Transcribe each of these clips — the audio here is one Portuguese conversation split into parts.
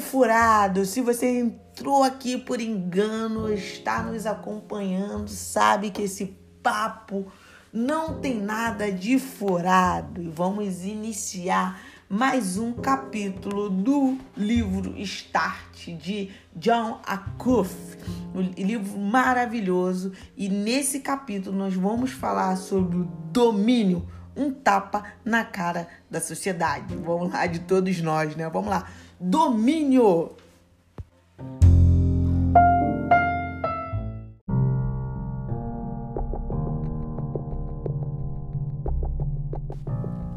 Furado. Se você entrou aqui por engano, está nos acompanhando, sabe que esse papo não tem nada de furado. E vamos iniciar mais um capítulo do livro Start de John Acuff, um livro maravilhoso. E nesse capítulo nós vamos falar sobre o domínio, um tapa na cara da sociedade. Vamos lá, de todos nós, né? Vamos lá. Domínio!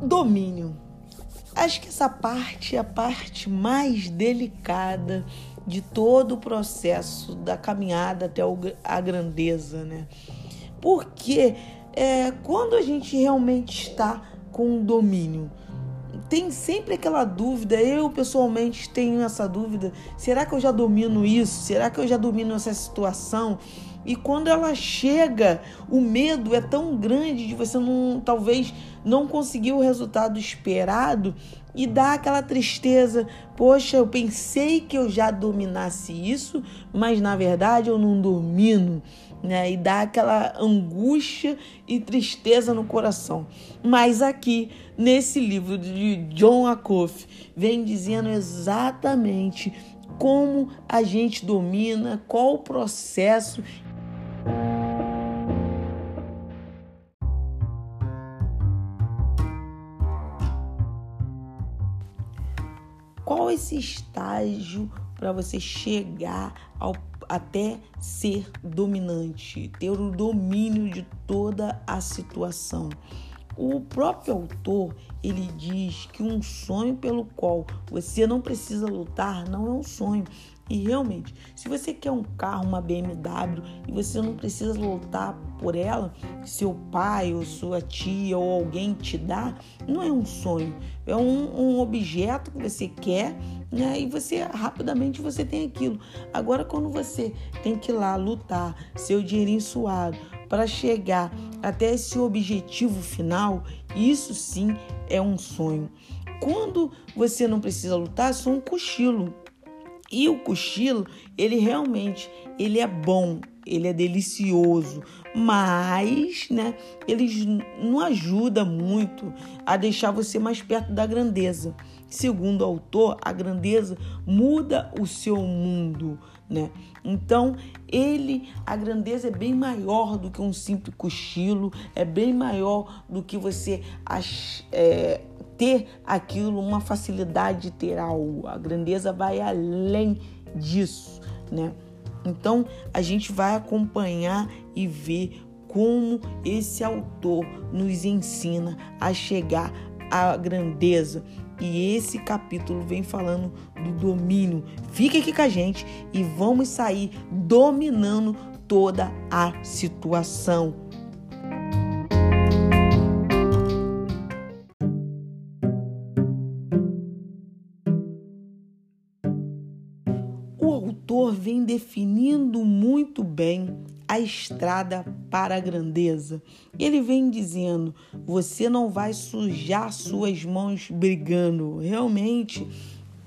Domínio Acho que essa parte é a parte mais delicada de todo o processo da caminhada até a grandeza, né? Porque é, quando a gente realmente está com domínio, tem sempre aquela dúvida. Eu pessoalmente tenho essa dúvida: será que eu já domino isso? Será que eu já domino essa situação? E quando ela chega, o medo é tão grande de você não, talvez não conseguir o resultado esperado e dá aquela tristeza. Poxa, eu pensei que eu já dominasse isso, mas na verdade eu não domino. Né? E dá aquela angústia e tristeza no coração. Mas aqui, nesse livro de John Acuff, vem dizendo exatamente como a gente domina, qual o processo esse estágio para você chegar ao, até ser dominante, ter o domínio de toda a situação. O próprio autor ele diz que um sonho pelo qual você não precisa lutar não é um sonho, e realmente, se você quer um carro, uma BMW, e você não precisa lutar por ela, seu pai ou sua tia ou alguém te dá, não é um sonho, é um, um objeto que você quer né? e você rapidamente você tem aquilo. Agora, quando você tem que ir lá lutar, seu dinheirinho suado, para chegar até esse objetivo final, isso sim é um sonho. Quando você não precisa lutar, é só um cochilo. E o cochilo, ele realmente, ele é bom, ele é delicioso, mas, né, ele não ajuda muito a deixar você mais perto da grandeza. Segundo o autor, a grandeza muda o seu mundo, né? Então, ele, a grandeza é bem maior do que um simples cochilo, é bem maior do que você é, ter aquilo, uma facilidade de ter algo. A grandeza vai além disso, né? Então, a gente vai acompanhar e ver como esse autor nos ensina a chegar à grandeza. E esse capítulo vem falando do domínio. Fique aqui com a gente e vamos sair dominando toda a situação. Definindo muito bem a estrada para a grandeza. Ele vem dizendo: você não vai sujar suas mãos brigando. Realmente,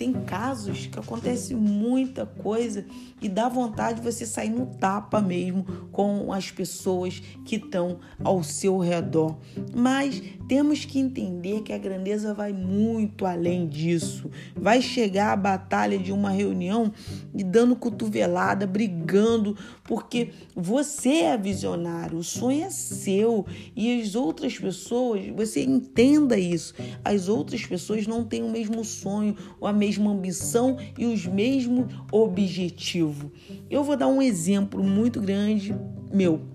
tem casos que acontece muita coisa e dá vontade de você sair no tapa mesmo com as pessoas que estão ao seu redor. Mas temos que entender que a grandeza vai muito além disso. Vai chegar a batalha de uma reunião e dando cotovelada, brigando, porque você é visionário, o sonho é seu e as outras pessoas, você entenda isso. As outras pessoas não têm o mesmo sonho, a mesma ambição e os mesmos objetivos. Eu vou dar um exemplo muito grande meu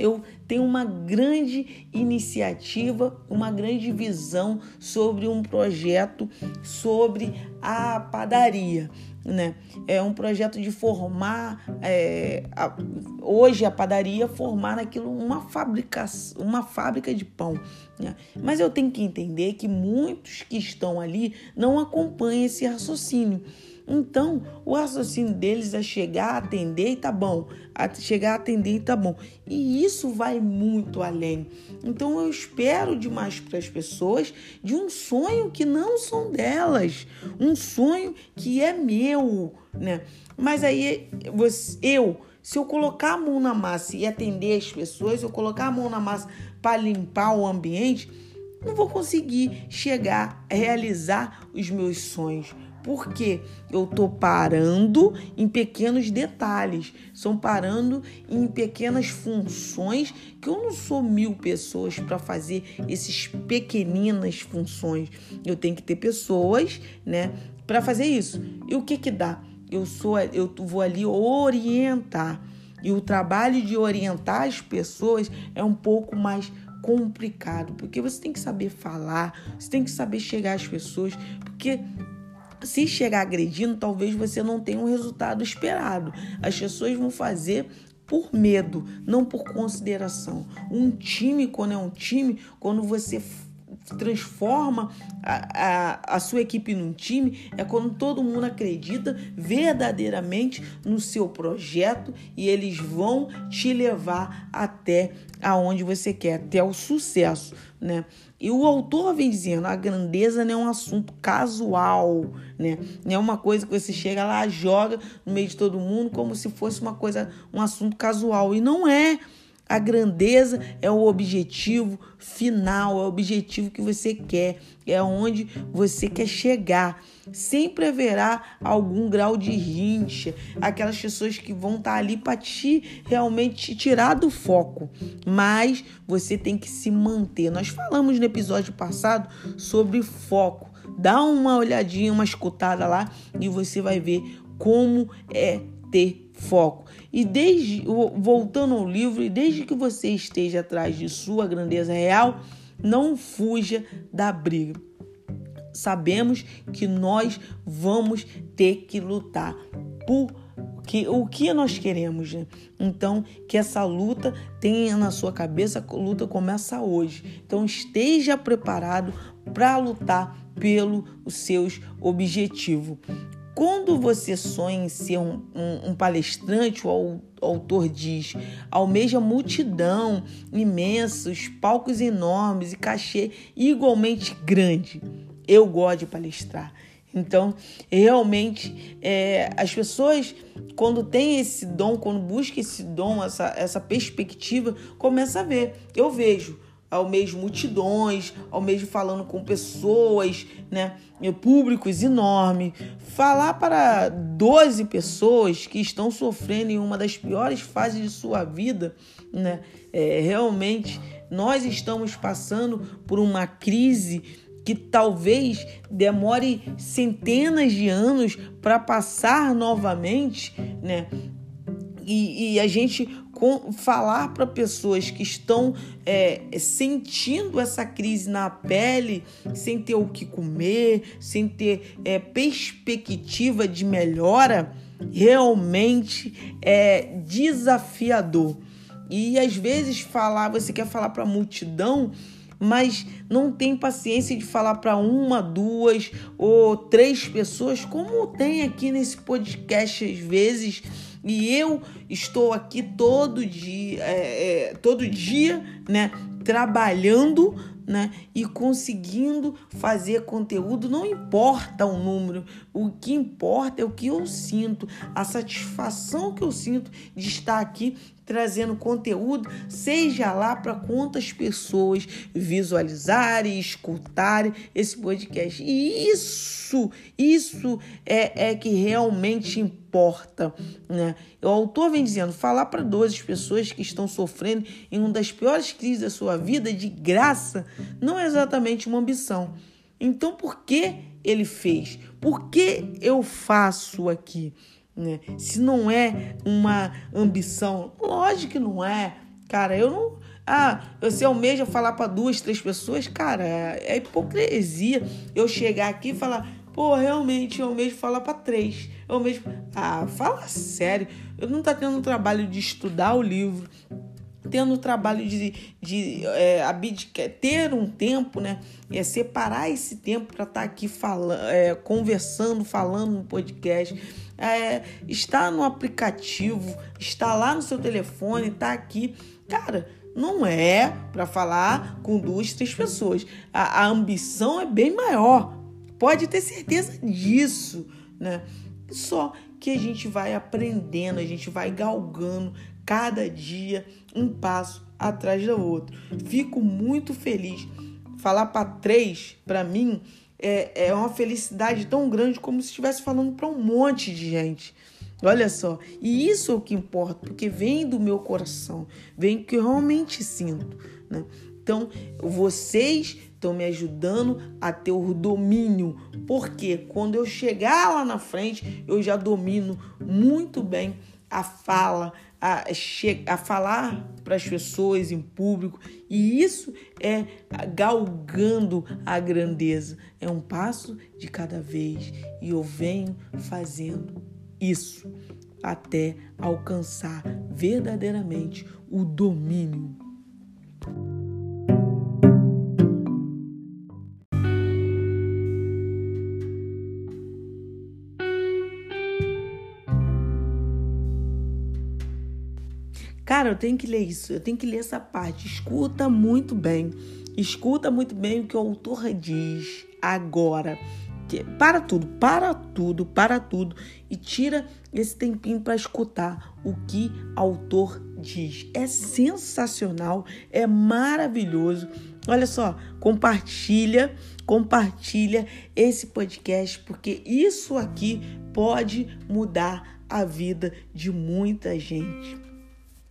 eu tenho uma grande iniciativa, uma grande visão sobre um projeto sobre a padaria. Né? É um projeto de formar é, a, hoje a padaria formar aquilo uma fábrica, uma fábrica de pão. Né? Mas eu tenho que entender que muitos que estão ali não acompanham esse raciocínio. Então, o raciocínio deles é chegar, atender e tá bom. Chegar, atender e tá bom. E isso vai muito além. Então, eu espero demais para as pessoas de um sonho que não são delas, um sonho que é meu, né? Mas aí eu, se eu colocar a mão na massa e atender as pessoas, eu colocar a mão na massa para limpar o ambiente, não vou conseguir chegar a realizar os meus sonhos porque eu estou parando em pequenos detalhes, são parando em pequenas funções que eu não sou mil pessoas para fazer esses pequeninas funções. Eu tenho que ter pessoas, né, para fazer isso. E o que que dá? Eu sou, eu vou ali orientar. E o trabalho de orientar as pessoas é um pouco mais complicado, porque você tem que saber falar, você tem que saber chegar às pessoas, porque se chegar agredindo, talvez você não tenha o um resultado esperado. As pessoas vão fazer por medo, não por consideração. Um time, quando é um time, quando você transforma a, a, a, sua equipe num time é quando todo mundo acredita verdadeiramente no seu projeto e eles vão te levar até aonde você quer, até o sucesso, né? E o autor vem dizendo, a grandeza não é um assunto casual, né? Não é uma coisa que você chega lá, joga no meio de todo mundo como se fosse uma coisa, um assunto casual e não é. A grandeza é o objetivo final, é o objetivo que você quer, é onde você quer chegar. Sempre haverá algum grau de rincha, aquelas pessoas que vão estar tá ali para te realmente te tirar do foco, mas você tem que se manter. Nós falamos no episódio passado sobre foco. Dá uma olhadinha, uma escutada lá e você vai ver como é ter foco. E desde voltando ao livro, e desde que você esteja atrás de sua grandeza real, não fuja da briga. Sabemos que nós vamos ter que lutar por que, o que nós queremos. Né? Então, que essa luta tenha na sua cabeça, a luta começa hoje. Então, esteja preparado para lutar pelo os seus objetivos. Quando você sonha em ser um, um, um palestrante, o autor diz, almeja multidão imensos, palcos enormes e cachê igualmente grande. Eu gosto de palestrar. Então, realmente, é, as pessoas, quando têm esse dom, quando buscam esse dom, essa, essa perspectiva, começa a ver. Eu vejo ao mesmo multidões, ao mesmo falando com pessoas, né, públicos enormes, falar para 12 pessoas que estão sofrendo em uma das piores fases de sua vida, né, é, realmente nós estamos passando por uma crise que talvez demore centenas de anos para passar novamente, né? E, e, a gente com, falar para pessoas que estão é, sentindo essa crise na pele, sem ter o que comer, sem ter é, perspectiva de melhora, realmente é desafiador. E às vezes falar, você quer falar para a multidão, mas não tem paciência de falar para uma, duas ou três pessoas, como tem aqui nesse podcast às vezes e eu estou aqui todo dia, é, é, todo dia, né, trabalhando né? E conseguindo fazer conteúdo, não importa o número, o que importa é o que eu sinto, a satisfação que eu sinto de estar aqui trazendo conteúdo, seja lá para quantas pessoas visualizarem, escutarem esse podcast. E isso, isso é, é que realmente importa. Né? O autor vem dizendo: falar para 12 pessoas que estão sofrendo em uma das piores crises da sua vida de graça não é exatamente uma ambição. Então, por que ele fez? Por que eu faço aqui? Né? Se não é uma ambição, lógico que não é. Cara, eu não. Ah, você almeja falar para duas, três pessoas, cara, é hipocrisia eu chegar aqui e falar, pô, realmente eu almejo falar para três. Eu almejo. Ah, fala sério. Eu não tá tendo o trabalho de estudar o livro, tendo o trabalho de, de é, abdicar, ter um tempo, né? É separar esse tempo para estar tá aqui falando, é, conversando, falando no podcast. É, está no aplicativo, está lá no seu telefone, está aqui. Cara, não é para falar com duas, três pessoas. A, a, ambição é bem maior. Pode ter certeza disso, né? Só que a gente vai aprendendo, a gente vai galgando cada dia um passo atrás do outro. Fico muito feliz. Falar para três, para mim, é, é uma felicidade tão grande como se estivesse falando para um monte de gente. Olha só, e isso é o que importa, porque vem do meu coração, vem que eu realmente sinto, né? Então, vocês estão me ajudando a ter o domínio, porque quando eu chegar lá na frente, eu já domino muito bem a fala, a, a falar para as pessoas em público, e isso é galgando a grandeza. É um passo de cada vez, e eu venho fazendo isso até alcançar verdadeiramente o domínio. Cara, eu tenho que ler isso, eu tenho que ler essa parte. Escuta muito bem. Escuta muito bem o que o autor diz agora. Para tudo, para tudo, para tudo e tira esse tempinho para escutar o que o autor diz. É sensacional, é maravilhoso. Olha só, compartilha, compartilha esse podcast porque isso aqui pode mudar a vida de muita gente.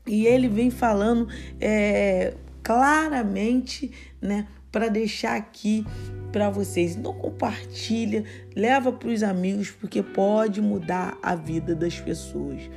E ele vem falando é, claramente, né, para deixar aqui para vocês. Então compartilha, leva para os amigos, porque pode mudar a vida das pessoas.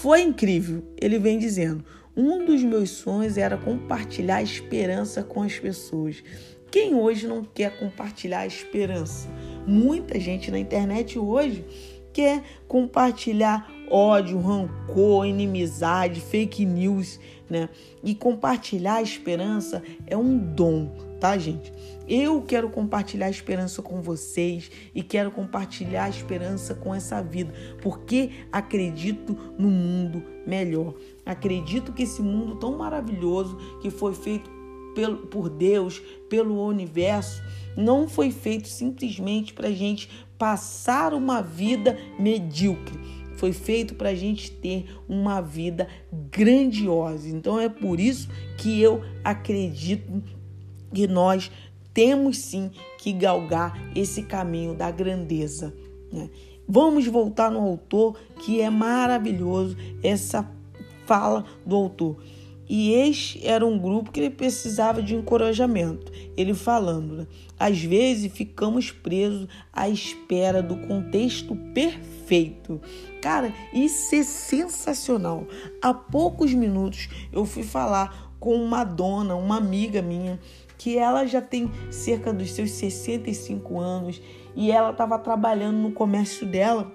Foi incrível, ele vem dizendo. Um dos meus sonhos era compartilhar a esperança com as pessoas. Quem hoje não quer compartilhar a esperança? Muita gente na internet hoje quer compartilhar ódio, rancor, inimizade, fake news, né? E compartilhar a esperança é um dom, tá, gente? Eu quero compartilhar a esperança com vocês e quero compartilhar a esperança com essa vida, porque acredito no mundo melhor. Acredito que esse mundo tão maravilhoso que foi feito pelo, por Deus, pelo universo, não foi feito simplesmente para gente passar uma vida medíocre. Foi feito para a gente ter uma vida grandiosa. Então é por isso que eu acredito que nós temos sim que galgar esse caminho da grandeza. Né? Vamos voltar no autor, que é maravilhoso essa fala do autor. E este era um grupo que ele precisava de encorajamento. Ele falando, né? às vezes ficamos presos à espera do contexto perfeito. Cara, isso é sensacional. Há poucos minutos eu fui falar com uma dona, uma amiga minha, que ela já tem cerca dos seus 65 anos e ela estava trabalhando no comércio dela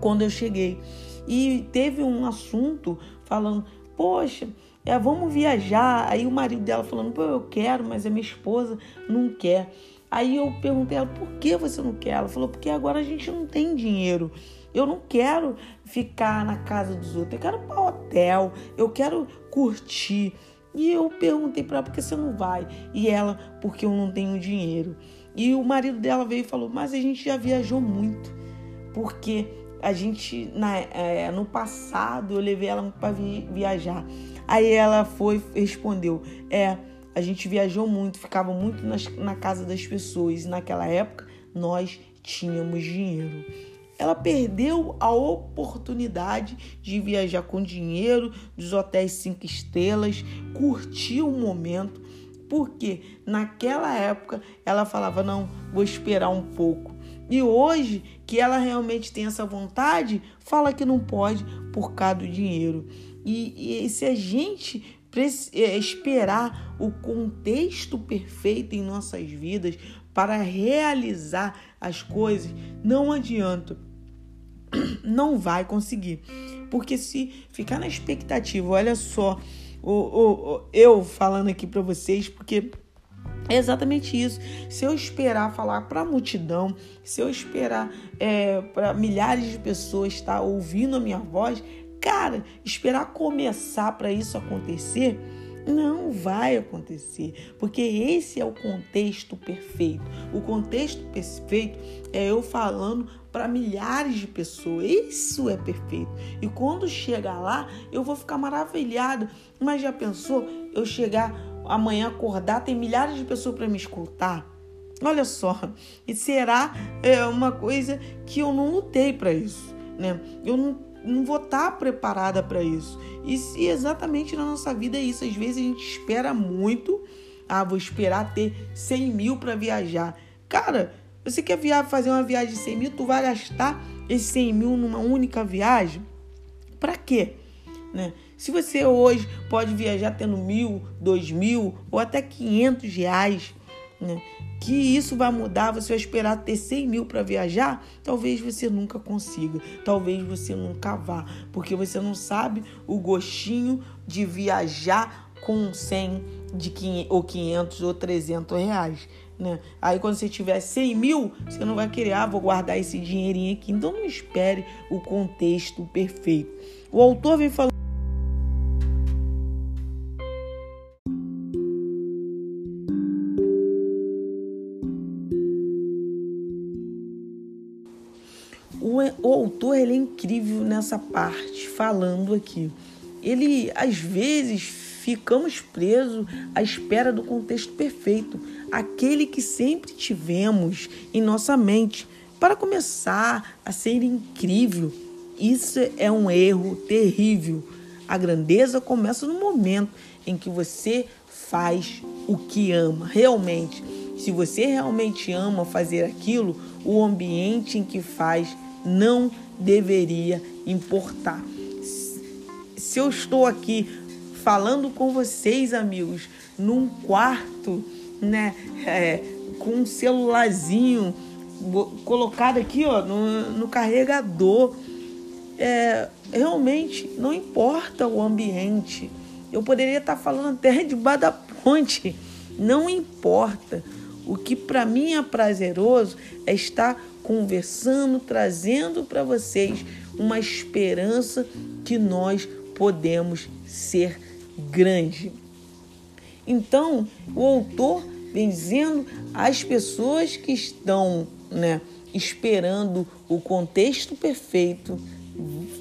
quando eu cheguei. E teve um assunto falando: Poxa, é, vamos viajar. Aí o marido dela falando, pô, eu quero, mas a minha esposa não quer. Aí eu perguntei a ela, por que você não quer? Ela falou, porque agora a gente não tem dinheiro. Eu não quero ficar na casa dos outros, eu quero ir para hotel, eu quero curtir. E eu perguntei para ela, por que você não vai? E ela, porque eu não tenho dinheiro. E o marido dela veio e falou, mas a gente já viajou muito. Porque a gente, na, é, no passado, eu levei ela para viajar. Aí ela foi respondeu: É, a gente viajou muito, ficava muito nas, na casa das pessoas. E naquela época nós tínhamos dinheiro. Ela perdeu a oportunidade de viajar com dinheiro dos hotéis cinco estrelas, curtir o momento, porque naquela época ela falava: não, vou esperar um pouco. E hoje, que ela realmente tem essa vontade, fala que não pode por causa do dinheiro. E, e se a gente é, esperar o contexto perfeito em nossas vidas para realizar as coisas, não adianta. Não vai conseguir. Porque se ficar na expectativa, olha só, o, o, eu falando aqui para vocês, porque é exatamente isso. Se eu esperar falar para a multidão, se eu esperar é, para milhares de pessoas estar ouvindo a minha voz, cara, esperar começar para isso acontecer, não vai acontecer, porque esse é o contexto perfeito. O contexto perfeito é eu falando para milhares de pessoas. Isso é perfeito. E quando chegar lá, eu vou ficar maravilhado. Mas já pensou eu chegar amanhã acordar, tem milhares de pessoas para me escutar? Olha só, e será é, uma coisa que eu não lutei para isso, né? Eu não não vou estar tá preparada para isso. E se exatamente na nossa vida é isso. Às vezes a gente espera muito. Ah, vou esperar ter 100 mil para viajar. Cara, você quer via fazer uma viagem de 100 mil? Tu vai gastar esses 100 mil numa única viagem? Para quê? Né? Se você hoje pode viajar tendo mil, dois mil ou até 500 reais, né? Que isso vai mudar, você vai esperar ter 100 mil para viajar, talvez você nunca consiga, talvez você nunca vá, porque você não sabe o gostinho de viajar com 100 de 500, ou 500 ou 300 reais. Né? Aí quando você tiver 100 mil, você não vai querer, ah, vou guardar esse dinheirinho aqui. Então não espere o contexto perfeito. O autor vem falando o autor ele é incrível nessa parte, falando aqui. Ele, às vezes, ficamos presos à espera do contexto perfeito, aquele que sempre tivemos em nossa mente, para começar a ser incrível. Isso é um erro terrível. A grandeza começa no momento em que você faz o que ama, realmente. Se você realmente ama fazer aquilo, o ambiente em que faz não deveria importar. Se eu estou aqui falando com vocês, amigos, num quarto, né, é, com um celularzinho colocado aqui, ó, no, no carregador, é, realmente não importa o ambiente. Eu poderia estar falando até debaixo da ponte, não importa. O que para mim é prazeroso é estar conversando, trazendo para vocês uma esperança que nós podemos ser grande. Então, o autor vem dizendo às pessoas que estão, né, esperando o contexto perfeito,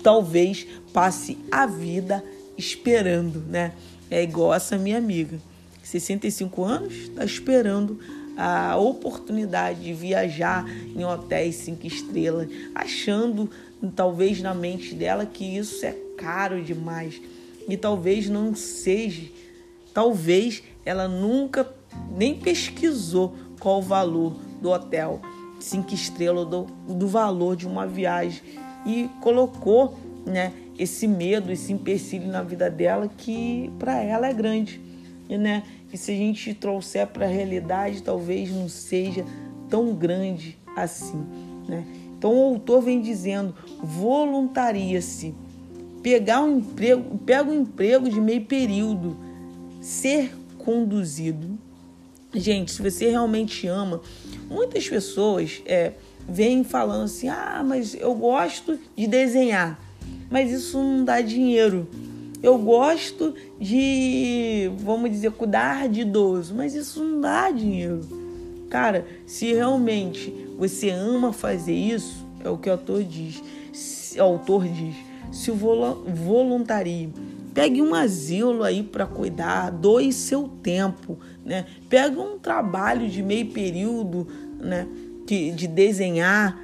talvez passe a vida esperando, né? É igual essa minha amiga, 65 anos, está esperando a oportunidade de viajar em hotéis cinco estrelas, achando talvez na mente dela que isso é caro demais. E talvez não seja, talvez ela nunca nem pesquisou qual o valor do hotel cinco estrelas do, do valor de uma viagem. E colocou, né, esse medo, esse empecilho na vida dela que para ela é grande, né? E se a gente trouxer para a realidade, talvez não seja tão grande assim, né? Então o autor vem dizendo: voluntaria-se, pegar um emprego, pega um emprego de meio período, ser conduzido. Gente, se você realmente ama, muitas pessoas é, vêm falando assim: ah, mas eu gosto de desenhar, mas isso não dá dinheiro. Eu gosto de, vamos dizer, cuidar de idoso, mas isso não dá dinheiro. Cara, se realmente você ama fazer isso, é o que o autor diz. O autor diz: se voluntarie, pegue um asilo aí para cuidar, doe seu tempo, né? Pega um trabalho de meio período, né? De, de desenhar,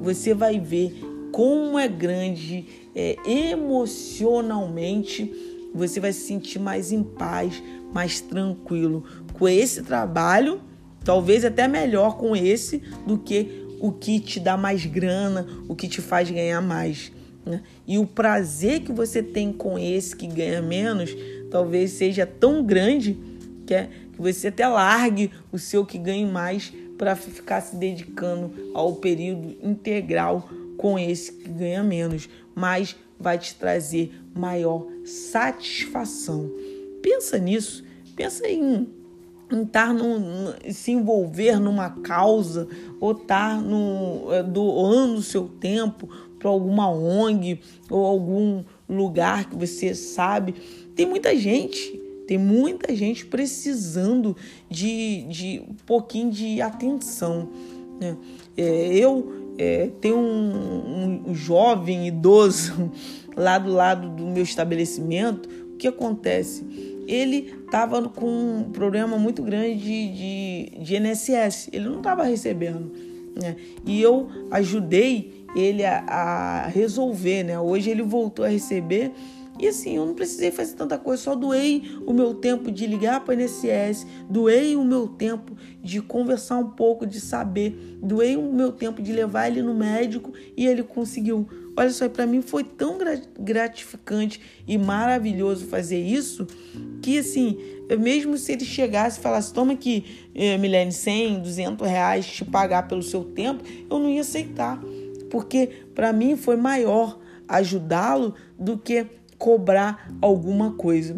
você vai ver como é grande é, emocionalmente, você vai se sentir mais em paz, mais tranquilo com esse trabalho, talvez até melhor com esse do que o que te dá mais grana, o que te faz ganhar mais. Né? E o prazer que você tem com esse que ganha menos, talvez seja tão grande que, é, que você até largue o seu que ganha mais para ficar se dedicando ao período integral com esse que ganha menos, mas vai te trazer maior satisfação. Pensa nisso, pensa em estar no, se envolver numa causa ou estar no, doando seu tempo para alguma ONG ou algum lugar que você sabe. Tem muita gente, tem muita gente precisando de, de um pouquinho de atenção. Né? É, eu é, tenho um, um jovem idoso lá do lado do meu estabelecimento. O que acontece? Ele estava com um problema muito grande de, de, de INSS, ele não estava recebendo. Né? E eu ajudei ele a, a resolver, né? Hoje ele voltou a receber e assim, eu não precisei fazer tanta coisa, só doei o meu tempo de ligar para o INSS, doei o meu tempo de conversar um pouco, de saber, doei o meu tempo de levar ele no médico e ele conseguiu. Olha só, para mim foi tão gratificante e maravilhoso fazer isso que assim, mesmo se ele chegasse e falasse, toma aqui, eh, Milene, 100, 200 reais te pagar pelo seu tempo, eu não ia aceitar, porque para mim foi maior ajudá-lo do que cobrar alguma coisa.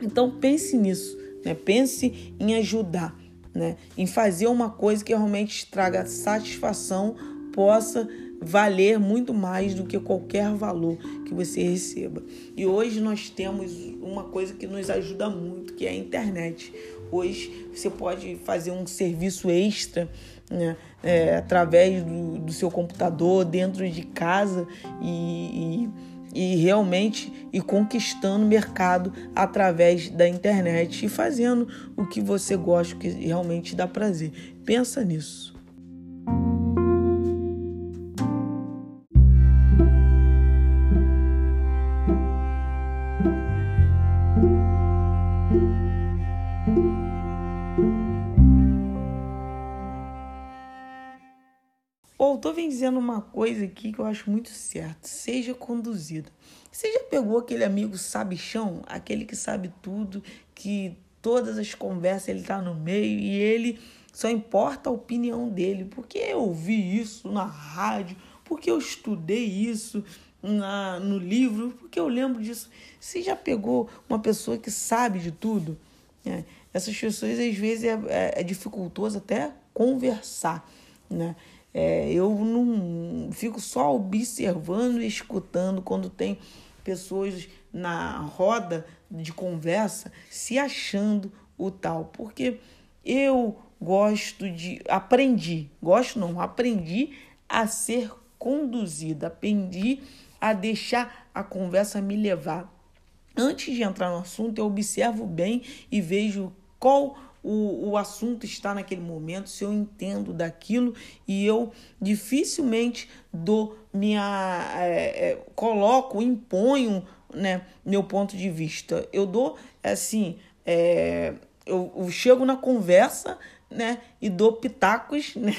Então pense nisso, né? Pense em ajudar, né? Em fazer uma coisa que realmente traga satisfação, possa valer muito mais do que qualquer valor que você receba. E hoje nós temos uma coisa que nos ajuda muito, que é a internet. Hoje você pode fazer um serviço extra né, é, através do, do, seu computador, dentro de casa e, e e realmente e conquistando mercado através da internet e fazendo o que você gosta, que realmente dá prazer. Pensa nisso. Dizendo uma coisa aqui que eu acho muito certo: seja conduzido. Você já pegou aquele amigo sabichão, aquele que sabe tudo, que todas as conversas ele está no meio e ele só importa a opinião dele, porque eu ouvi isso na rádio, porque eu estudei isso na, no livro, porque eu lembro disso. Você já pegou uma pessoa que sabe de tudo? É, essas pessoas às vezes é, é, é dificultoso até conversar, né? É, eu não fico só observando e escutando quando tem pessoas na roda de conversa se achando o tal, porque eu gosto de aprendi, gosto não, aprendi a ser conduzida, aprendi a deixar a conversa me levar. Antes de entrar no assunto, eu observo bem e vejo qual o, o assunto está naquele momento, se eu entendo daquilo e eu dificilmente dou minha. É, é, coloco, imponho né, meu ponto de vista. Eu dou assim. É, eu, eu chego na conversa né? E dou pitacos, né?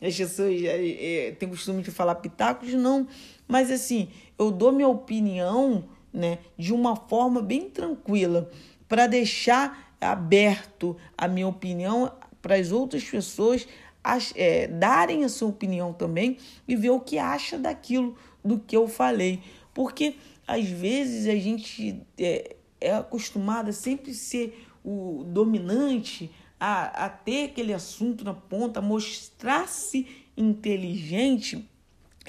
As pessoas é, é, têm costume de falar pitacos, não. Mas assim, eu dou minha opinião, né? De uma forma bem tranquila, para deixar aberto a minha opinião para as outras pessoas é, darem a sua opinião também e ver o que acha daquilo do que eu falei. Porque às vezes a gente é, é acostumado a sempre ser o dominante, a, a ter aquele assunto na ponta, mostrar-se inteligente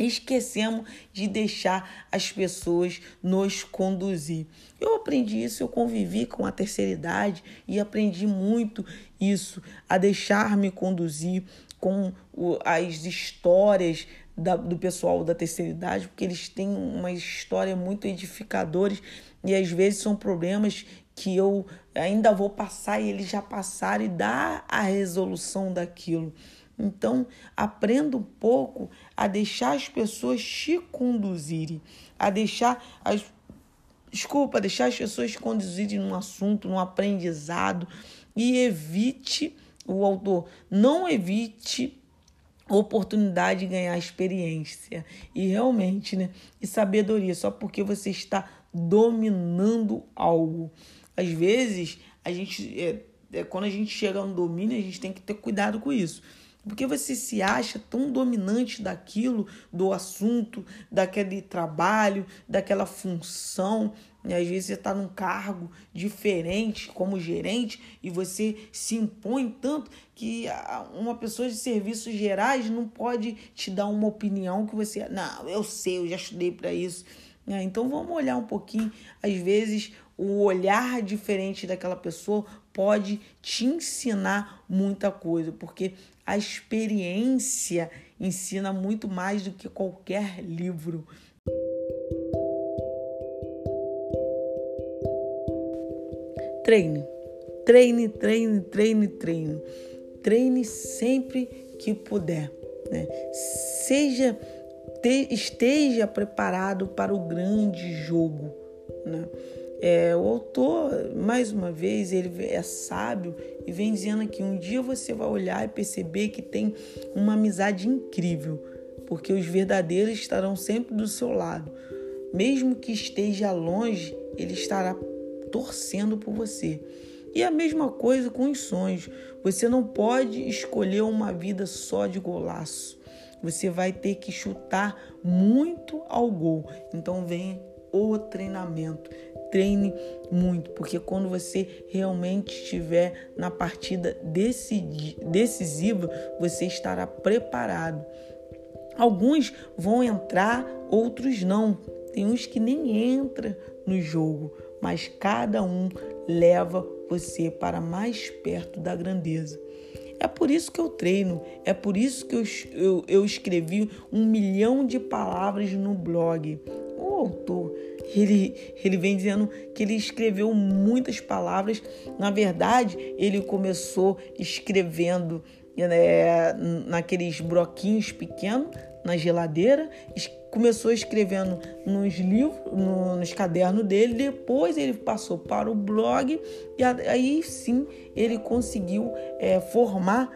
esquecemos de deixar as pessoas nos conduzir. Eu aprendi isso, eu convivi com a terceira idade e aprendi muito isso, a deixar-me conduzir com as histórias da, do pessoal da terceira idade, porque eles têm uma história muito edificadora e às vezes são problemas que eu ainda vou passar e eles já passaram e dá a resolução daquilo. Então, aprenda um pouco a deixar as pessoas te conduzirem, a deixar as desculpa, deixar as pessoas te conduzirem num assunto, num aprendizado e evite o autor, não evite oportunidade de ganhar experiência e realmente, né, e sabedoria, só porque você está dominando algo. Às vezes, a gente é, é, quando a gente chega no domínio, a gente tem que ter cuidado com isso porque você se acha tão dominante daquilo, do assunto, daquele trabalho, daquela função, E às vezes você está num cargo diferente, como gerente, e você se impõe tanto que uma pessoa de serviços gerais não pode te dar uma opinião que você. Não, eu sei, eu já estudei para isso. É, então vamos olhar um pouquinho. Às vezes o olhar diferente daquela pessoa pode te ensinar muita coisa, porque a experiência ensina muito mais do que qualquer livro. Treine, treine, treine, treine, treine. Treine sempre que puder. Né? Seja, te, esteja preparado para o grande jogo. Né? É, o autor, mais uma vez, ele é sábio e vem dizendo que um dia você vai olhar e perceber que tem uma amizade incrível, porque os verdadeiros estarão sempre do seu lado. Mesmo que esteja longe, ele estará torcendo por você. E a mesma coisa com os sonhos. Você não pode escolher uma vida só de golaço. Você vai ter que chutar muito ao gol. Então vem o treinamento treine muito, porque quando você realmente estiver na partida decisiva, você estará preparado. Alguns vão entrar, outros não. Tem uns que nem entram no jogo, mas cada um leva você para mais perto da grandeza. É por isso que eu treino, é por isso que eu, eu, eu escrevi um milhão de palavras no blog. O autor ele, ele vem dizendo que ele escreveu muitas palavras. Na verdade, ele começou escrevendo né, naqueles broquinhos pequenos na geladeira, começou escrevendo nos livros, no, nos cadernos dele, depois ele passou para o blog e aí sim ele conseguiu é, formar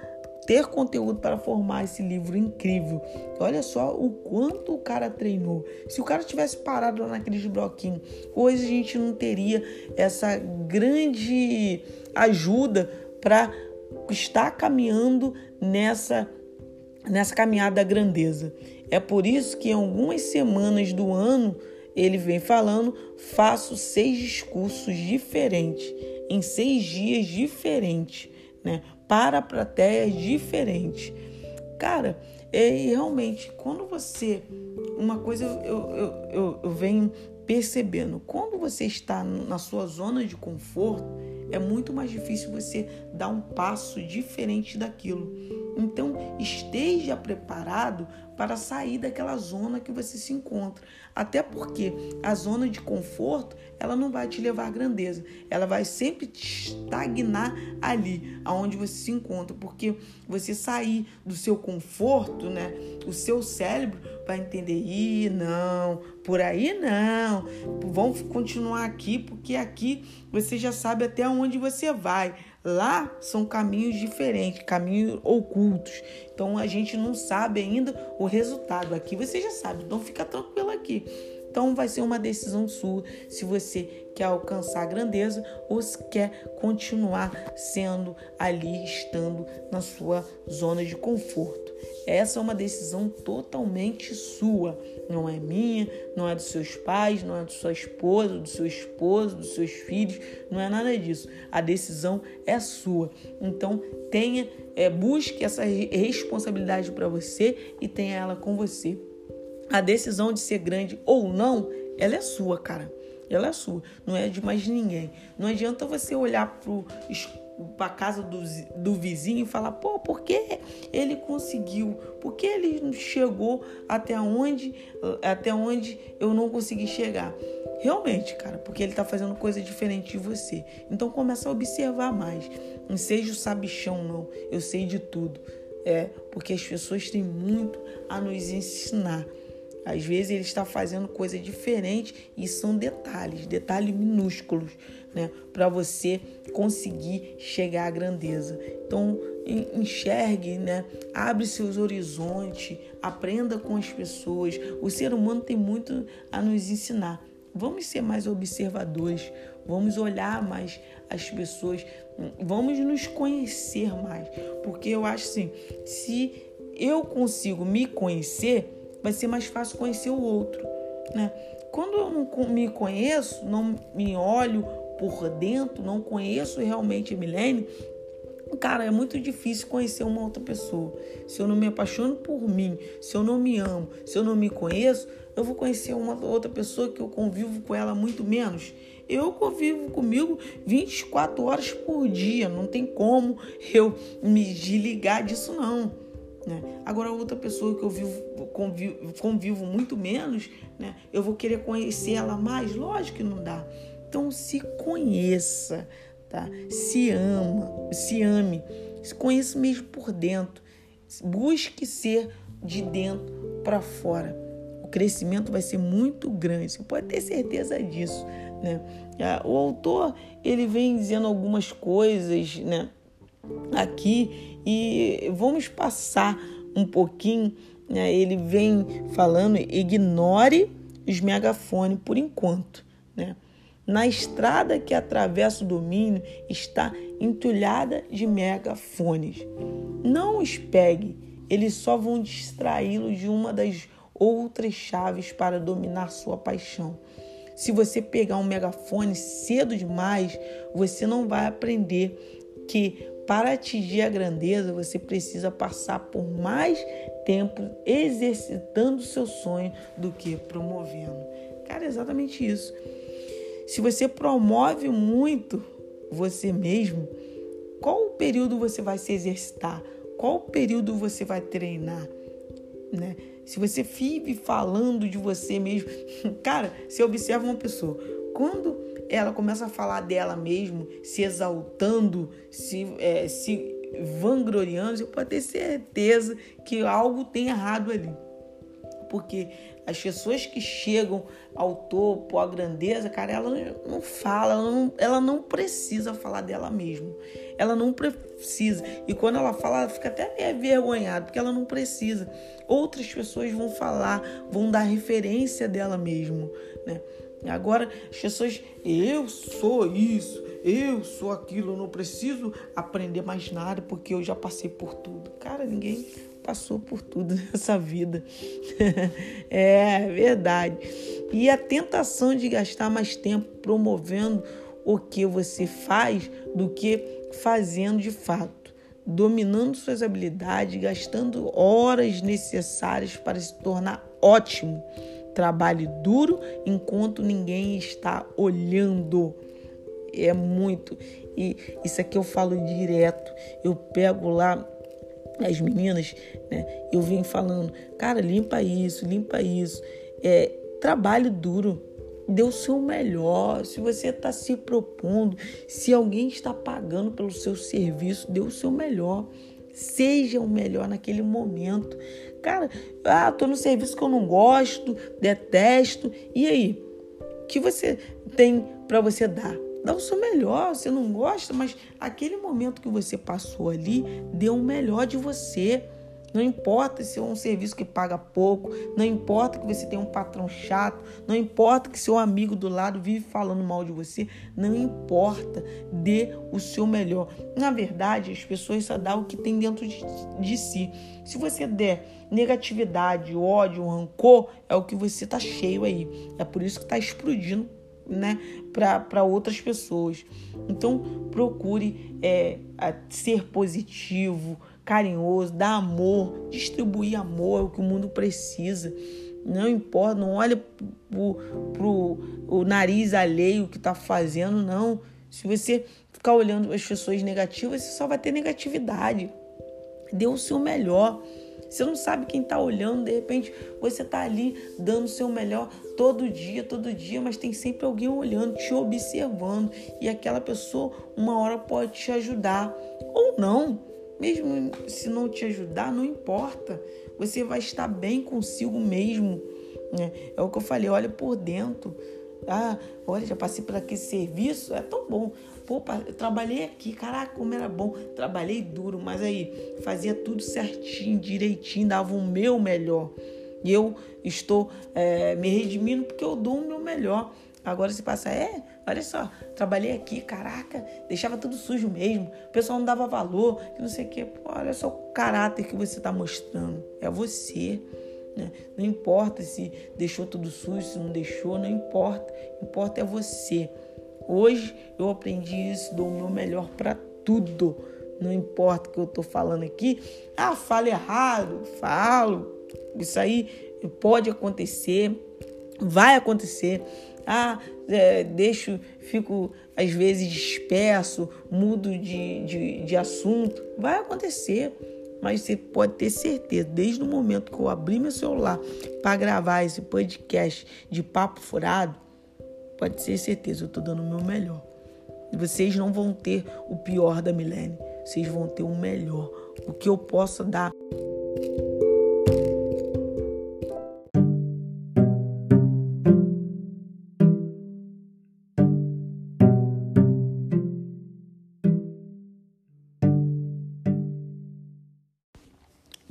ter conteúdo para formar esse livro incrível. Olha só o quanto o cara treinou. Se o cara tivesse parado lá bloquinhos, hoje a gente não teria essa grande ajuda para estar caminhando nessa nessa caminhada da grandeza. É por isso que em algumas semanas do ano ele vem falando: faço seis discursos diferentes, em seis dias diferentes, né? Para plateias diferentes. Cara, é realmente, quando você. Uma coisa eu, eu, eu, eu venho percebendo, quando você está na sua zona de conforto, é muito mais difícil você dar um passo diferente daquilo. Então, esteja preparado para sair daquela zona que você se encontra. Até porque a zona de conforto, ela não vai te levar à grandeza. Ela vai sempre te estagnar ali, aonde você se encontra, porque você sair do seu conforto, né? O seu cérebro vai entender, ih, não, por aí não. Vamos continuar aqui, porque aqui você já sabe até onde você vai. Lá são caminhos diferentes, caminhos ocultos. Então a gente não sabe ainda o resultado. Aqui você já sabe, então fica tranquilo aqui. Então vai ser uma decisão sua se você quer alcançar a grandeza ou se quer continuar sendo ali, estando na sua zona de conforto. Essa é uma decisão totalmente sua, não é minha, não é dos seus pais, não é da sua esposa, do seu esposo, dos seus filhos, não é nada disso. A decisão é sua. Então tenha, é, busque essa responsabilidade para você e tenha ela com você. A decisão de ser grande ou não, ela é sua, cara. Ela é sua, não é de mais ninguém. Não adianta você olhar pro para casa do, do vizinho e falar, pô, por que ele conseguiu? Por que ele chegou até onde, até onde eu não consegui chegar? Realmente, cara, porque ele está fazendo coisa diferente de você. Então começa a observar mais. Não seja o sabichão, não. Eu sei de tudo. É, porque as pessoas têm muito a nos ensinar. Às vezes ele está fazendo coisa diferente e são detalhes, detalhes minúsculos, né, para você conseguir chegar à grandeza. Então, enxergue, né? Abre seus horizontes, aprenda com as pessoas. O ser humano tem muito a nos ensinar. Vamos ser mais observadores, vamos olhar mais as pessoas, vamos nos conhecer mais. Porque eu acho assim, se eu consigo me conhecer, vai ser mais fácil conhecer o outro, né? quando eu não me conheço, não me olho por dentro, não conheço realmente a Milene, cara, é muito difícil conhecer uma outra pessoa. Se eu não me apaixono por mim, se eu não me amo, se eu não me conheço, eu vou conhecer uma outra pessoa que eu convivo com ela muito menos. Eu convivo comigo 24 horas por dia, não tem como eu me desligar disso não. Né? Agora, outra pessoa que eu vivo, convivo, convivo muito menos, né? eu vou querer conhecer ela mais? Lógico que não dá. Então, se conheça, tá? Se ama, se ame, se conheça mesmo por dentro. Busque ser de dentro para fora crescimento vai ser muito grande. Você pode ter certeza disso, né? Ah, o autor ele vem dizendo algumas coisas, né? Aqui e vamos passar um pouquinho. Né? Ele vem falando, ignore os megafones por enquanto, né? Na estrada que atravessa o domínio está entulhada de megafones. Não os pegue, eles só vão distraí-lo de uma das outras chaves para dominar sua paixão. Se você pegar um megafone cedo demais, você não vai aprender que para atingir a grandeza você precisa passar por mais tempo exercitando seu sonho do que promovendo. Cara, é exatamente isso. Se você promove muito você mesmo, qual o período você vai se exercitar? Qual o período você vai treinar? Né? se você vive falando de você mesmo, cara, você observa uma pessoa, quando ela começa a falar dela mesmo, se exaltando, se, é, se vangloriando, você pode ter certeza que algo tem errado ali. Porque as pessoas que chegam ao topo, à grandeza, cara, ela não fala, ela não, ela não precisa falar dela mesma. Ela não precisa. E quando ela fala, ela fica até meio envergonhada, porque ela não precisa. Outras pessoas vão falar, vão dar referência dela mesmo, né? Agora, as pessoas, eu sou isso, eu sou aquilo, eu não preciso aprender mais nada porque eu já passei por tudo. Cara, ninguém passou por tudo nessa vida. é verdade. E a tentação de gastar mais tempo promovendo o que você faz do que fazendo de fato, dominando suas habilidades, gastando horas necessárias para se tornar ótimo. Trabalhe duro enquanto ninguém está olhando. É muito. E isso aqui eu falo direto. Eu pego lá as meninas, né? Eu venho falando, cara, limpa isso, limpa isso. É, trabalhe duro, dê o seu melhor. Se você está se propondo, se alguém está pagando pelo seu serviço, dê o seu melhor. Seja o melhor naquele momento. Cara, ah, tô no serviço que eu não gosto, detesto. E aí? O que você tem para você dar? dá o seu melhor. Você não gosta, mas aquele momento que você passou ali, deu o melhor de você. Não importa se é um serviço que paga pouco, não importa que você tem um patrão chato, não importa que seu amigo do lado vive falando mal de você, não importa, dê o seu melhor. Na verdade, as pessoas só dão o que tem dentro de, de si. Se você der negatividade, ódio, rancor, é o que você está cheio aí. É por isso que está explodindo né, para outras pessoas. Então, procure é, ser positivo, carinhoso, dar amor, distribuir amor, é o que o mundo precisa. Não importa, não olha pro, pro o nariz alheio que está fazendo, não. Se você ficar olhando as pessoas negativas, você só vai ter negatividade. Dê o seu melhor. Você não sabe quem está olhando, de repente você está ali dando o seu melhor todo dia, todo dia, mas tem sempre alguém olhando, te observando e aquela pessoa uma hora pode te ajudar ou não. Mesmo se não te ajudar, não importa. Você vai estar bem consigo mesmo. Né? É o que eu falei, olha por dentro. Ah, olha, já passei por aquele serviço, é tão bom. Pô, eu trabalhei aqui, caraca, como era bom. Trabalhei duro, mas aí fazia tudo certinho, direitinho, dava o meu melhor. E eu estou é, me redimindo porque eu dou o meu melhor. Agora se passa, é, olha só, trabalhei aqui, caraca, deixava tudo sujo mesmo. O pessoal não dava valor, que não sei o quê. Pô, olha só o caráter que você está mostrando. É você. Né? Não importa se deixou tudo sujo, se não deixou, não importa. Importa é você. Hoje eu aprendi isso, dou o meu melhor para tudo. Não importa o que eu estou falando aqui. Ah, falo errado, falo. Isso aí pode acontecer, vai acontecer. Ah, é, deixo, fico às vezes disperso, mudo de, de, de assunto. Vai acontecer. Mas você pode ter certeza, desde o momento que eu abri meu celular para gravar esse podcast de papo furado, pode ter certeza, eu estou dando o meu melhor. Vocês não vão ter o pior da milênio, vocês vão ter o melhor, o que eu possa dar.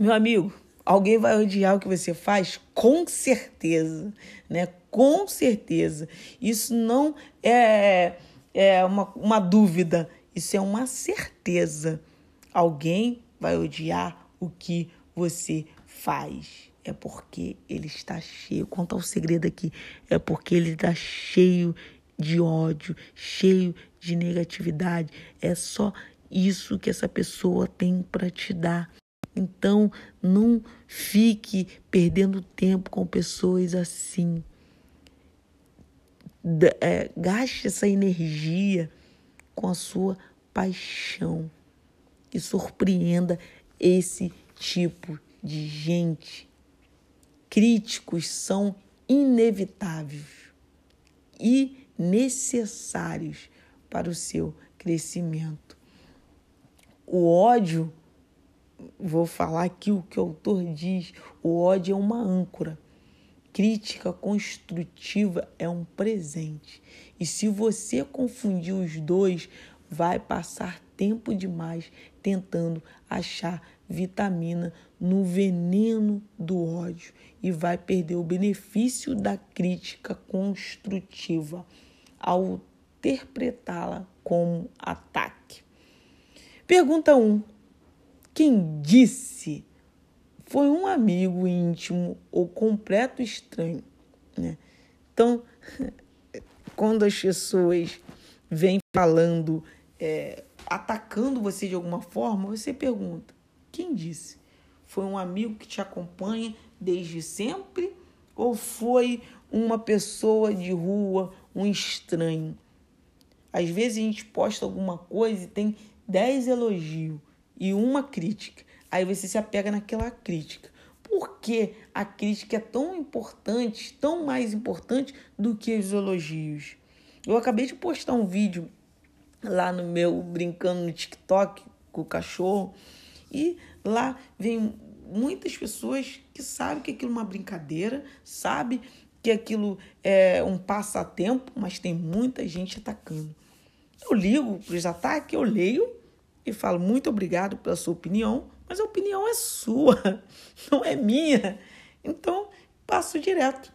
Meu amigo, alguém vai odiar o que você faz? Com certeza, né? Com certeza. Isso não é, é uma, uma dúvida, isso é uma certeza. Alguém vai odiar o que você faz. É porque ele está cheio. Conta o segredo aqui. É porque ele está cheio de ódio, cheio de negatividade. É só isso que essa pessoa tem para te dar. Então, não fique perdendo tempo com pessoas assim. É, gaste essa energia com a sua paixão e surpreenda esse tipo de gente. Críticos são inevitáveis e necessários para o seu crescimento. O ódio vou falar aqui o que o autor diz: o ódio é uma âncora. Crítica construtiva é um presente. E se você confundir os dois, vai passar tempo demais tentando achar vitamina no veneno do ódio e vai perder o benefício da crítica construtiva ao interpretá-la como ataque. Pergunta 1. Um, quem disse foi um amigo íntimo ou completo estranho. Né? Então, quando as pessoas vêm falando, é, atacando você de alguma forma, você pergunta: quem disse? Foi um amigo que te acompanha desde sempre ou foi uma pessoa de rua, um estranho? Às vezes a gente posta alguma coisa e tem 10 elogios e uma crítica. Aí você se apega naquela crítica. Por que a crítica é tão importante, tão mais importante do que os elogios? Eu acabei de postar um vídeo lá no meu brincando no TikTok com o cachorro e lá vem muitas pessoas que sabem que aquilo é uma brincadeira, sabe que aquilo é um passatempo, mas tem muita gente atacando. Eu ligo para os ataques, eu leio e falo muito obrigado pela sua opinião, mas a opinião é sua, não é minha. Então, passo direto.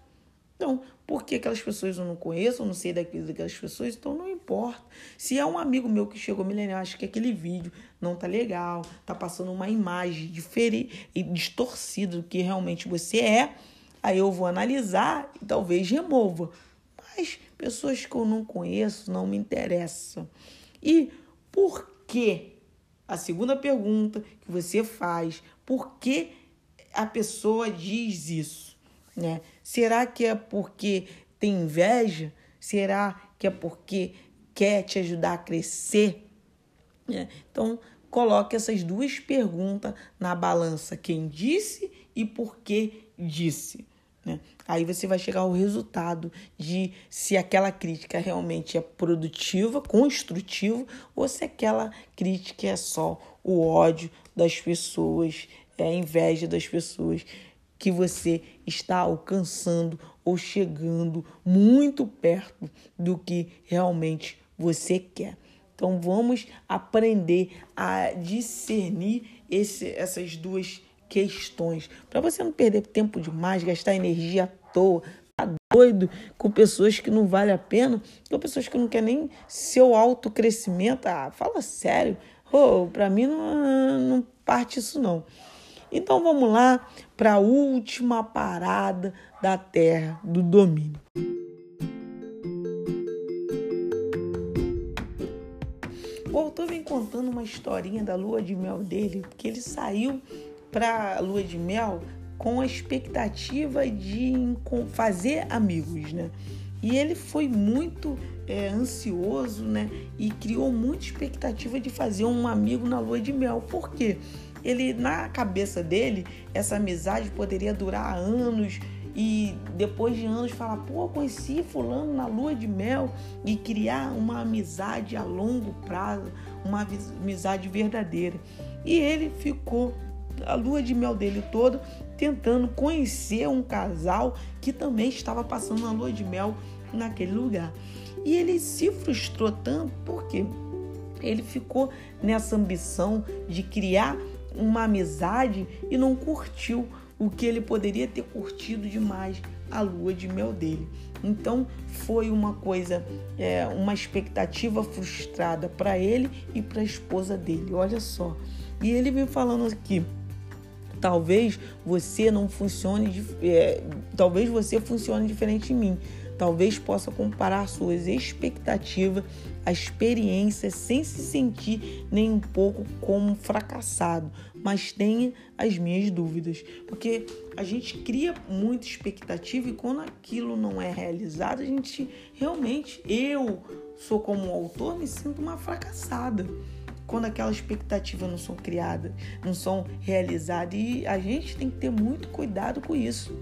Então, por que aquelas pessoas eu não conheço, eu não sei daquilo daquelas pessoas, então não importa. Se é um amigo meu que chegou me acho que aquele vídeo não tá legal, tá passando uma imagem diferente e distorcida do que realmente você é, aí eu vou analisar e talvez remova. Mas pessoas que eu não conheço não me interessam. E por que a segunda pergunta que você faz, por que a pessoa diz isso? Né? Será que é porque tem inveja? Será que é porque quer te ajudar a crescer? Né? Então, coloque essas duas perguntas na balança: quem disse e por que disse. Né? Aí você vai chegar ao resultado de se aquela crítica realmente é produtiva, construtiva, ou se aquela crítica é só o ódio das pessoas, é a inveja das pessoas que você está alcançando ou chegando muito perto do que realmente você quer. Então vamos aprender a discernir esse, essas duas questões. Para você não perder tempo demais, gastar energia à toa, tá doido com pessoas que não vale a pena, com pessoas que não querem nem seu autocrescimento. Ah, fala sério. Oh, para mim não, não parte isso não. Então vamos lá para a última parada da terra do domínio. O autor vem contando uma historinha da lua de mel dele, porque ele saiu para a lua de mel com a expectativa de fazer amigos, né? E ele foi muito é, ansioso, né? E criou muita expectativa de fazer um amigo na lua de mel. Por quê? Ele, na cabeça dele, essa amizade poderia durar anos e depois de anos falar, pô, conheci fulano na lua de mel e criar uma amizade a longo prazo, uma amizade verdadeira. E ele ficou a lua de mel dele toda tentando conhecer um casal que também estava passando a lua de mel naquele lugar. E ele se frustrou tanto porque ele ficou nessa ambição de criar uma amizade e não curtiu o que ele poderia ter curtido demais a lua de mel dele. Então foi uma coisa, é, uma expectativa frustrada para ele e para a esposa dele. Olha só. E ele vem falando aqui. Talvez você não funcione, é, talvez você funcione diferente de mim. Talvez possa comparar suas expectativas à experiência sem se sentir nem um pouco como fracassado, mas tenha as minhas dúvidas, porque a gente cria muita expectativa e quando aquilo não é realizado, a gente realmente, eu sou como autor, me sinto uma fracassada quando aquela expectativa não são criadas, não são realizadas e a gente tem que ter muito cuidado com isso.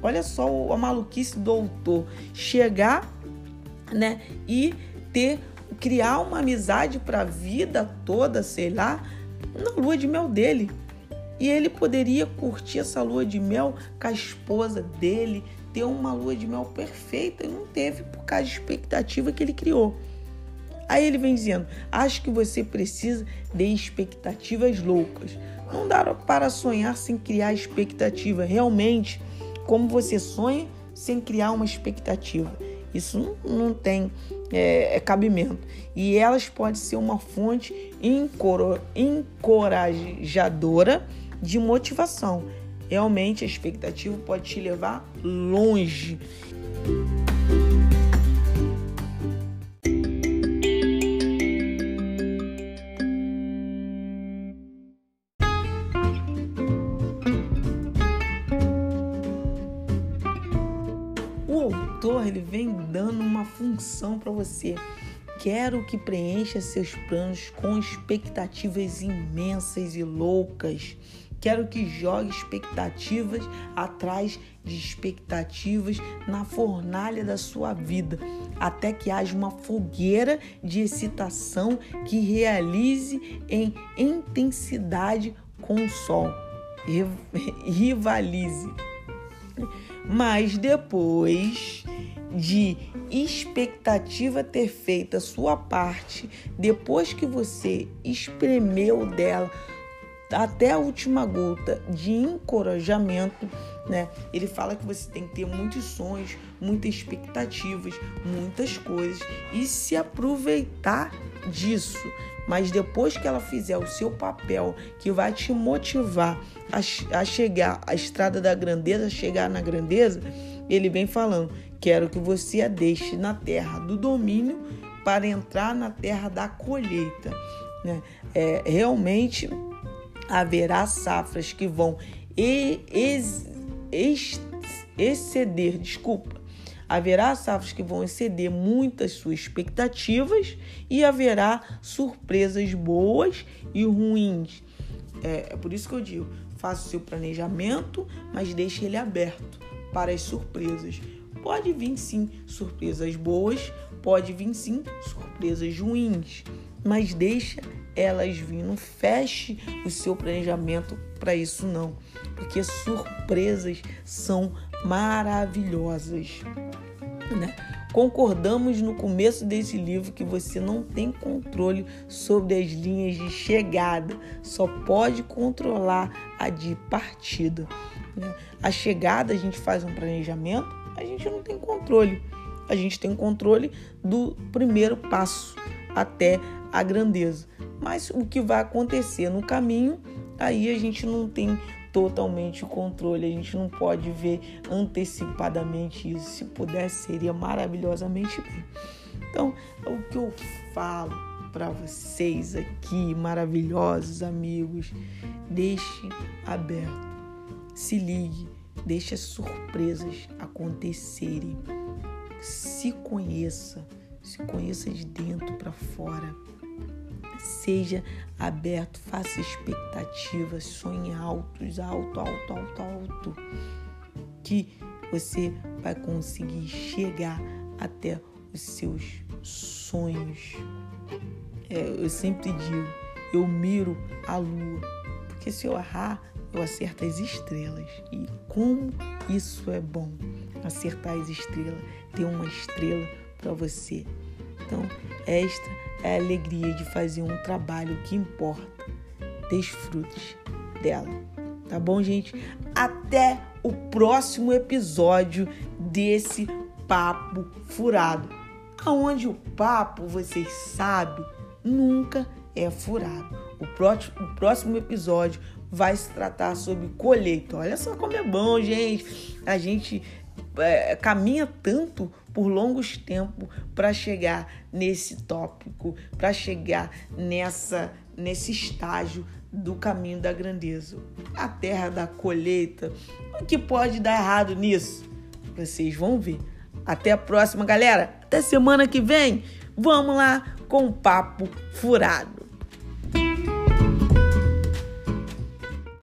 Olha só a maluquice do autor chegar, né, e ter criar uma amizade para a vida toda, sei lá, na lua de mel dele. E ele poderia curtir essa lua de mel com a esposa dele, ter uma lua de mel perfeita e não teve por causa da expectativa que ele criou. Aí ele vem dizendo: Acho que você precisa de expectativas loucas. Não dá para sonhar sem criar expectativa. Realmente, como você sonha sem criar uma expectativa. Isso não, tem é, é cabimento. E elas podem ser uma fonte encorajadora de motivação. Realmente a expectativa pode te levar longe. Para você. Quero que preencha seus planos com expectativas imensas e loucas. Quero que jogue expectativas atrás de expectativas na fornalha da sua vida, até que haja uma fogueira de excitação que realize em intensidade com o sol. Rivalize. Mas depois de expectativa ter feito a sua parte, depois que você espremeu dela até a última gota de encorajamento, né? Ele fala que você tem que ter muitos sonhos, muitas expectativas, muitas coisas e se aproveitar disso. Mas depois que ela fizer o seu papel, que vai te motivar a, a chegar à estrada da grandeza, chegar na grandeza, ele vem falando Quero que você a deixe na terra do domínio para entrar na terra da colheita. Né? É, realmente haverá safras que vão ex, ex, exceder, desculpa, haverá safras que vão exceder muitas suas expectativas e haverá surpresas boas e ruins. É, é por isso que eu digo, faça o seu planejamento, mas deixe ele aberto para as surpresas. Pode vir sim surpresas boas, pode vir sim surpresas ruins, mas deixa elas vir, não feche o seu planejamento para isso não, porque surpresas são maravilhosas, né? Concordamos no começo desse livro que você não tem controle sobre as linhas de chegada, só pode controlar a de partida. Né? A chegada a gente faz um planejamento, a gente não tem controle. A gente tem controle do primeiro passo até a grandeza. Mas o que vai acontecer no caminho aí a gente não tem totalmente o controle, a gente não pode ver antecipadamente isso. Se pudesse, seria maravilhosamente bem. Então, o que eu falo para vocês aqui, maravilhosos amigos, deixe aberto, se ligue, deixe as surpresas acontecerem, se conheça, se conheça de dentro para fora Seja aberto, faça expectativas, sonhe altos, alto, alto, alto, alto, que você vai conseguir chegar até os seus sonhos. É, eu sempre digo, eu miro a lua, porque se eu errar, eu acerto as estrelas. E como isso é bom, acertar as estrelas, ter uma estrela para você. Então, esta é a alegria de fazer um trabalho que importa. Desfrute dela. Tá bom, gente? Até o próximo episódio desse Papo Furado. Aonde o papo, vocês sabem, nunca é furado. O próximo episódio vai se tratar sobre colheita. Olha só como é bom, gente. A gente é, caminha tanto por longos tempos para chegar nesse tópico, para chegar nessa nesse estágio do caminho da grandeza. A terra da colheita. O que pode dar errado nisso? Vocês vão ver. Até a próxima, galera. Até semana que vem. Vamos lá com o papo furado.